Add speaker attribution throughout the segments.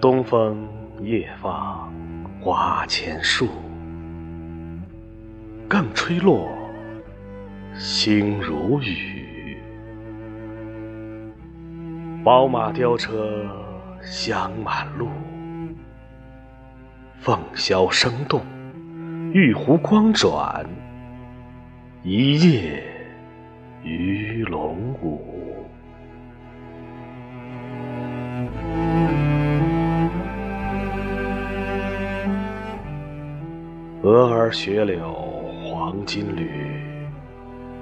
Speaker 1: 东风夜放花前树，更吹落星如雨。宝马雕车香满路。凤箫声动，玉壶光转，一夜鱼龙舞。蛾儿雪柳黄金缕，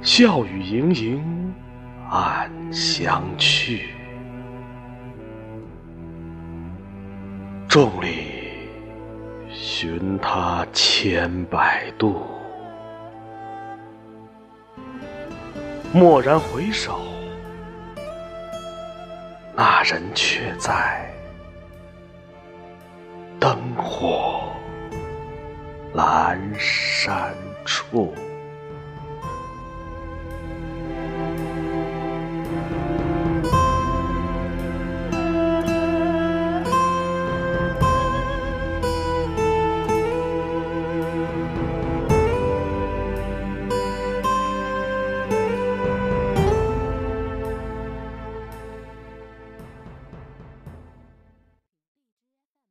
Speaker 1: 笑语盈盈暗香去。众里寻他千百度，蓦然回首，那人却在灯火阑珊处。